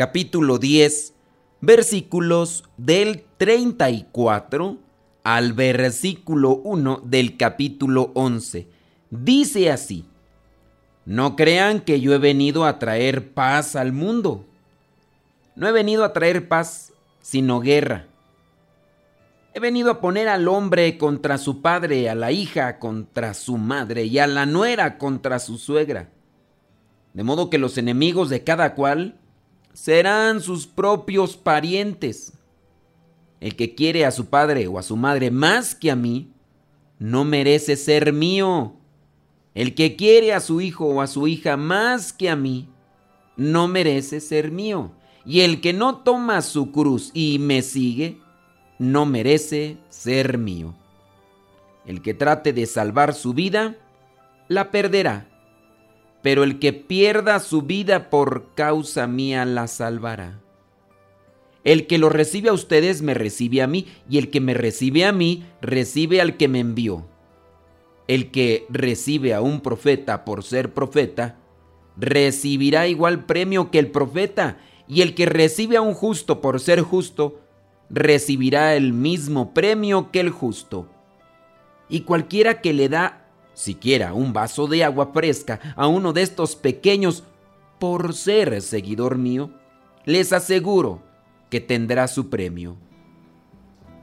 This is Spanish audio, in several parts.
capítulo 10, versículos del 34 al versículo 1 del capítulo 11. Dice así, no crean que yo he venido a traer paz al mundo. No he venido a traer paz, sino guerra. He venido a poner al hombre contra su padre, a la hija contra su madre y a la nuera contra su suegra. De modo que los enemigos de cada cual serán sus propios parientes. El que quiere a su padre o a su madre más que a mí, no merece ser mío. El que quiere a su hijo o a su hija más que a mí, no merece ser mío. Y el que no toma su cruz y me sigue, no merece ser mío. El que trate de salvar su vida, la perderá, pero el que pierda su vida por causa mía, la salvará. El que lo recibe a ustedes me recibe a mí, y el que me recibe a mí recibe al que me envió. El que recibe a un profeta por ser profeta, recibirá igual premio que el profeta, y el que recibe a un justo por ser justo, recibirá el mismo premio que el justo. Y cualquiera que le da siquiera un vaso de agua fresca a uno de estos pequeños por ser seguidor mío, les aseguro que tendrá su premio.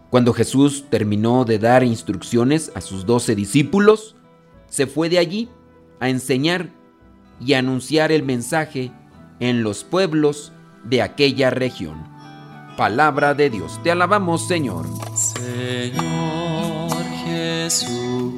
Cuando Jesús terminó de dar instrucciones a sus doce discípulos, se fue de allí a enseñar y anunciar el mensaje en los pueblos de aquella región palabra de Dios. Te alabamos, Señor. Señor Jesucristo,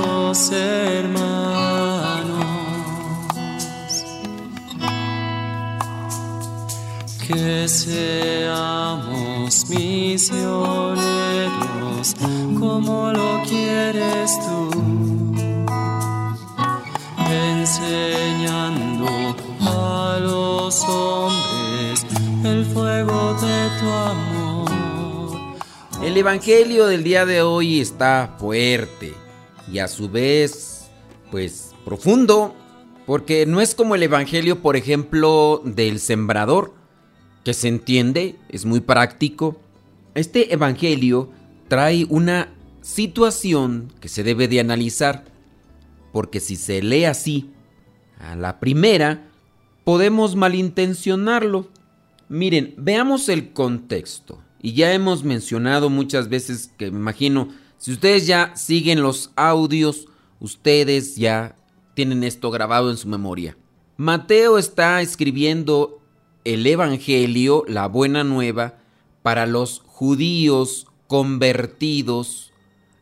los hermanos. Que seamos misioneros como lo quieres tú, enseñando a los hombres el fuego de tu amor. El Evangelio del día de hoy está fuerte y a su vez, pues profundo, porque no es como el Evangelio, por ejemplo, del sembrador, que se entiende, es muy práctico. Este Evangelio trae una situación que se debe de analizar, porque si se lee así, a la primera, podemos malintencionarlo. Miren, veamos el contexto. Y ya hemos mencionado muchas veces que me imagino, si ustedes ya siguen los audios, ustedes ya tienen esto grabado en su memoria. Mateo está escribiendo el Evangelio, la buena nueva, para los judíos convertidos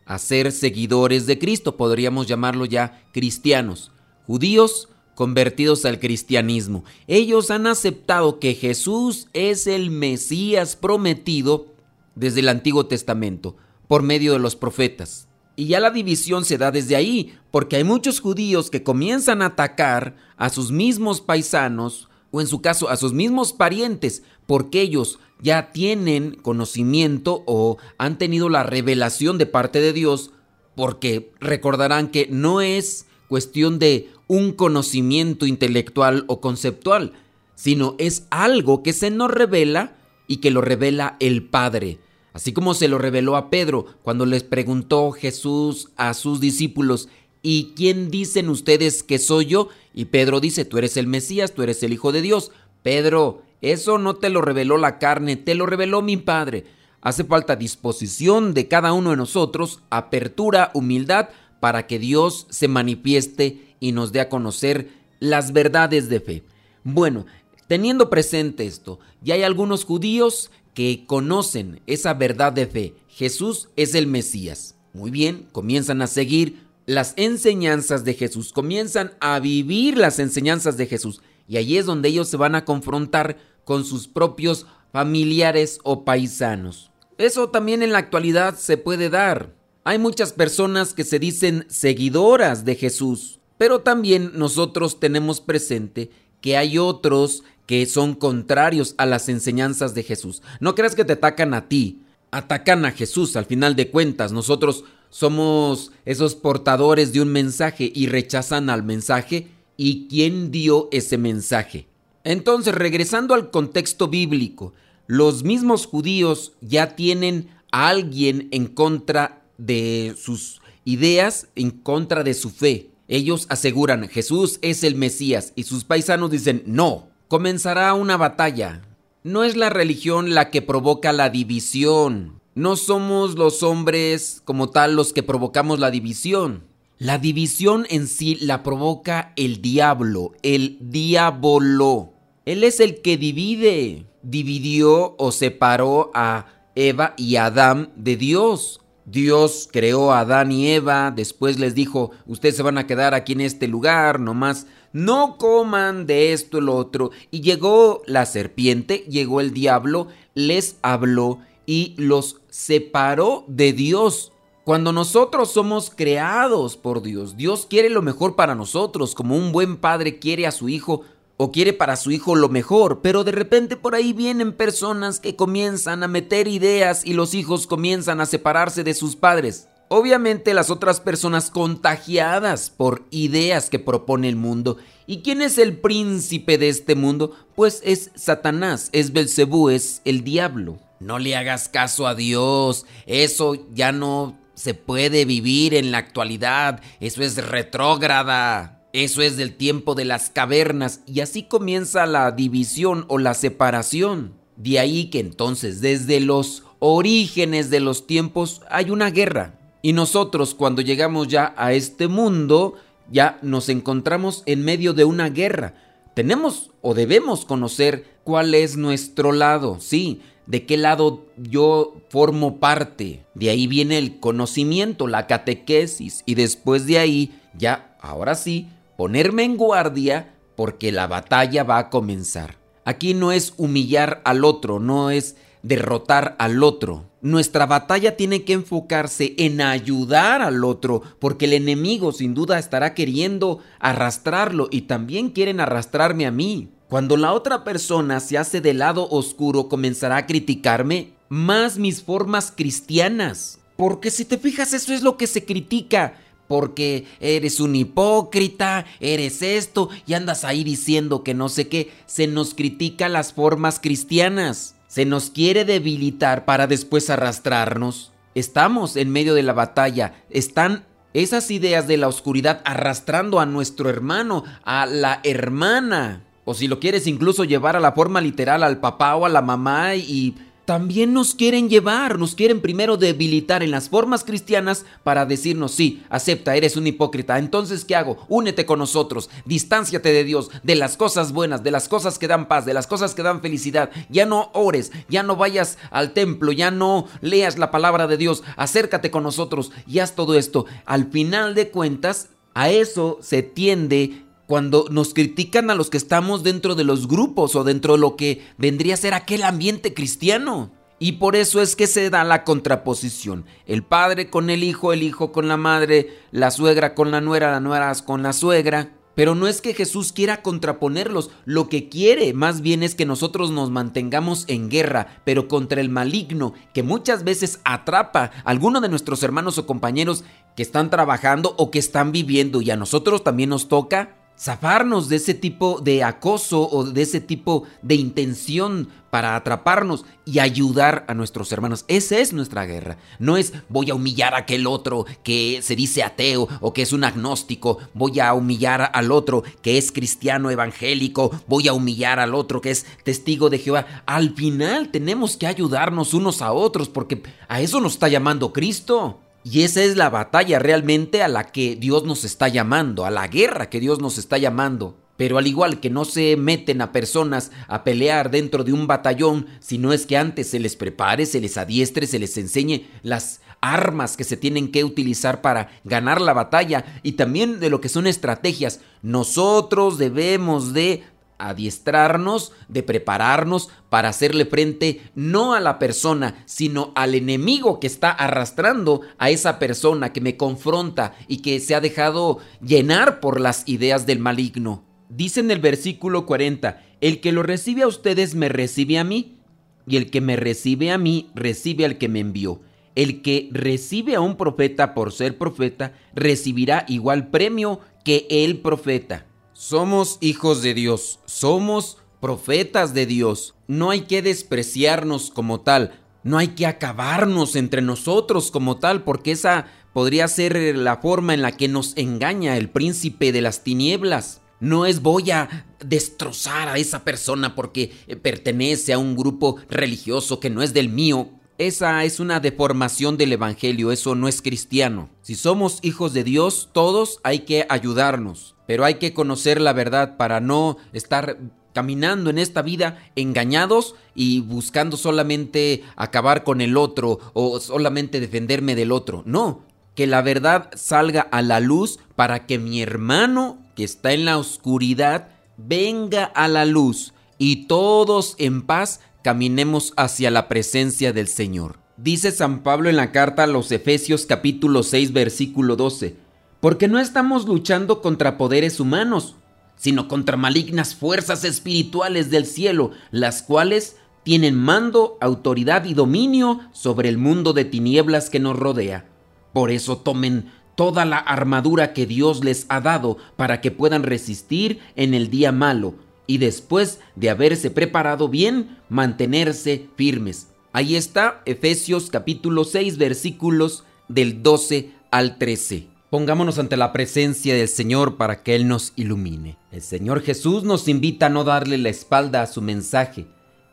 a ser seguidores de Cristo, podríamos llamarlo ya cristianos. Judíos convertidos al cristianismo. Ellos han aceptado que Jesús es el Mesías prometido desde el Antiguo Testamento, por medio de los profetas. Y ya la división se da desde ahí, porque hay muchos judíos que comienzan a atacar a sus mismos paisanos, o en su caso a sus mismos parientes, porque ellos ya tienen conocimiento o han tenido la revelación de parte de Dios, porque recordarán que no es cuestión de un conocimiento intelectual o conceptual, sino es algo que se nos revela y que lo revela el Padre. Así como se lo reveló a Pedro cuando les preguntó Jesús a sus discípulos, ¿y quién dicen ustedes que soy yo? Y Pedro dice, tú eres el Mesías, tú eres el Hijo de Dios. Pedro, eso no te lo reveló la carne, te lo reveló mi Padre. Hace falta disposición de cada uno de nosotros, apertura, humildad, para que Dios se manifieste y nos dé a conocer las verdades de fe. Bueno, teniendo presente esto, ya hay algunos judíos que conocen esa verdad de fe. Jesús es el Mesías. Muy bien, comienzan a seguir las enseñanzas de Jesús, comienzan a vivir las enseñanzas de Jesús. Y allí es donde ellos se van a confrontar con sus propios familiares o paisanos. Eso también en la actualidad se puede dar. Hay muchas personas que se dicen seguidoras de Jesús, pero también nosotros tenemos presente que hay otros que son contrarios a las enseñanzas de Jesús. No creas que te atacan a ti, atacan a Jesús al final de cuentas. Nosotros somos esos portadores de un mensaje y rechazan al mensaje y quién dio ese mensaje. Entonces, regresando al contexto bíblico, los mismos judíos ya tienen a alguien en contra de sus ideas, en contra de su fe. Ellos aseguran, Jesús es el Mesías, y sus paisanos dicen, no, comenzará una batalla. No es la religión la que provoca la división. No somos los hombres como tal los que provocamos la división. La división en sí la provoca el diablo, el diablo. Él es el que divide. Dividió o separó a Eva y Adán de Dios. Dios creó a Adán y Eva, después les dijo, ustedes se van a quedar aquí en este lugar, nomás no coman de esto lo otro. Y llegó la serpiente, llegó el diablo, les habló y los separó de Dios. Cuando nosotros somos creados por Dios, Dios quiere lo mejor para nosotros, como un buen padre quiere a su hijo o quiere para su hijo lo mejor, pero de repente por ahí vienen personas que comienzan a meter ideas y los hijos comienzan a separarse de sus padres. Obviamente las otras personas contagiadas por ideas que propone el mundo. ¿Y quién es el príncipe de este mundo? Pues es Satanás, es Belcebú, es el diablo. No le hagas caso a Dios, eso ya no se puede vivir en la actualidad, eso es retrógrada. Eso es del tiempo de las cavernas y así comienza la división o la separación. De ahí que entonces desde los orígenes de los tiempos hay una guerra. Y nosotros cuando llegamos ya a este mundo ya nos encontramos en medio de una guerra. Tenemos o debemos conocer cuál es nuestro lado, sí, de qué lado yo formo parte. De ahí viene el conocimiento, la catequesis y después de ahí ya, ahora sí, ponerme en guardia porque la batalla va a comenzar. Aquí no es humillar al otro, no es derrotar al otro. Nuestra batalla tiene que enfocarse en ayudar al otro, porque el enemigo sin duda estará queriendo arrastrarlo y también quieren arrastrarme a mí. Cuando la otra persona se hace del lado oscuro, comenzará a criticarme más mis formas cristianas. Porque si te fijas, eso es lo que se critica porque eres un hipócrita, eres esto y andas ahí diciendo que no sé qué. Se nos critica las formas cristianas. Se nos quiere debilitar para después arrastrarnos. Estamos en medio de la batalla. Están esas ideas de la oscuridad arrastrando a nuestro hermano, a la hermana. O si lo quieres incluso llevar a la forma literal al papá o a la mamá y también nos quieren llevar, nos quieren primero debilitar en las formas cristianas para decirnos, sí, acepta, eres un hipócrita. Entonces, ¿qué hago? Únete con nosotros, distánciate de Dios, de las cosas buenas, de las cosas que dan paz, de las cosas que dan felicidad. Ya no ores, ya no vayas al templo, ya no leas la palabra de Dios, acércate con nosotros y haz todo esto. Al final de cuentas, a eso se tiende cuando nos critican a los que estamos dentro de los grupos o dentro de lo que vendría a ser aquel ambiente cristiano. Y por eso es que se da la contraposición. El padre con el hijo, el hijo con la madre, la suegra con la nuera, la nuera con la suegra. Pero no es que Jesús quiera contraponerlos, lo que quiere más bien es que nosotros nos mantengamos en guerra, pero contra el maligno, que muchas veces atrapa a alguno de nuestros hermanos o compañeros que están trabajando o que están viviendo y a nosotros también nos toca zafarnos de ese tipo de acoso o de ese tipo de intención para atraparnos y ayudar a nuestros hermanos. Esa es nuestra guerra. No es voy a humillar a aquel otro que se dice ateo o que es un agnóstico, voy a humillar al otro que es cristiano evangélico, voy a humillar al otro que es testigo de Jehová. Al final tenemos que ayudarnos unos a otros porque a eso nos está llamando Cristo. Y esa es la batalla realmente a la que Dios nos está llamando, a la guerra que Dios nos está llamando. Pero al igual que no se meten a personas a pelear dentro de un batallón, sino es que antes se les prepare, se les adiestre, se les enseñe las armas que se tienen que utilizar para ganar la batalla y también de lo que son estrategias. Nosotros debemos de adiestrarnos, de prepararnos para hacerle frente no a la persona, sino al enemigo que está arrastrando a esa persona que me confronta y que se ha dejado llenar por las ideas del maligno. Dice en el versículo 40, el que lo recibe a ustedes me recibe a mí, y el que me recibe a mí recibe al que me envió. El que recibe a un profeta por ser profeta recibirá igual premio que el profeta. Somos hijos de Dios, somos profetas de Dios. No hay que despreciarnos como tal, no hay que acabarnos entre nosotros como tal, porque esa podría ser la forma en la que nos engaña el príncipe de las tinieblas. No es voy a destrozar a esa persona porque pertenece a un grupo religioso que no es del mío. Esa es una deformación del Evangelio, eso no es cristiano. Si somos hijos de Dios, todos hay que ayudarnos, pero hay que conocer la verdad para no estar caminando en esta vida engañados y buscando solamente acabar con el otro o solamente defenderme del otro. No, que la verdad salga a la luz para que mi hermano que está en la oscuridad venga a la luz y todos en paz caminemos hacia la presencia del Señor. Dice San Pablo en la carta a los Efesios capítulo 6 versículo 12, porque no estamos luchando contra poderes humanos, sino contra malignas fuerzas espirituales del cielo, las cuales tienen mando, autoridad y dominio sobre el mundo de tinieblas que nos rodea. Por eso tomen toda la armadura que Dios les ha dado para que puedan resistir en el día malo y después de haberse preparado bien, mantenerse firmes. Ahí está Efesios capítulo 6 versículos del 12 al 13. Pongámonos ante la presencia del Señor para que Él nos ilumine. El Señor Jesús nos invita a no darle la espalda a su mensaje,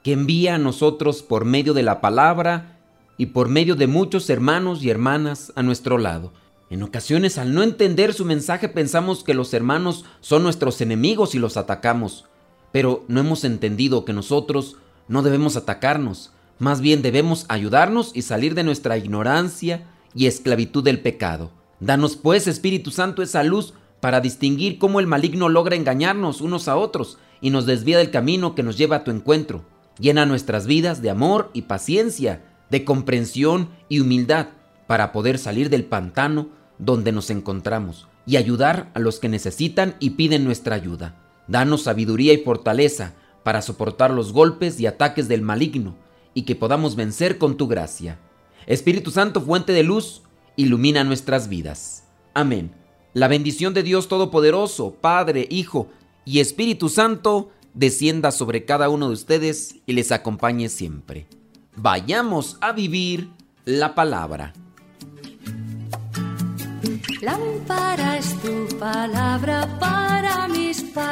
que envía a nosotros por medio de la palabra y por medio de muchos hermanos y hermanas a nuestro lado. En ocasiones al no entender su mensaje pensamos que los hermanos son nuestros enemigos y los atacamos. Pero no hemos entendido que nosotros no debemos atacarnos, más bien debemos ayudarnos y salir de nuestra ignorancia y esclavitud del pecado. Danos pues, Espíritu Santo, esa luz para distinguir cómo el maligno logra engañarnos unos a otros y nos desvía del camino que nos lleva a tu encuentro. Llena nuestras vidas de amor y paciencia, de comprensión y humildad, para poder salir del pantano donde nos encontramos y ayudar a los que necesitan y piden nuestra ayuda. Danos sabiduría y fortaleza para soportar los golpes y ataques del maligno y que podamos vencer con tu gracia. Espíritu Santo, fuente de luz, ilumina nuestras vidas. Amén. La bendición de Dios Todopoderoso, Padre, Hijo y Espíritu Santo, descienda sobre cada uno de ustedes y les acompañe siempre. Vayamos a vivir la palabra. Lámpara es tu palabra para mis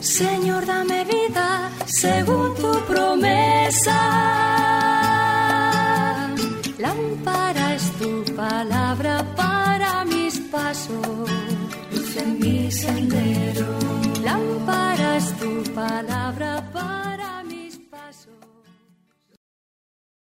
Señor, dame vida según tu promesa. Lámpara es tu palabra para mis pasos, luz en mi sendero. Lámpara es tu palabra.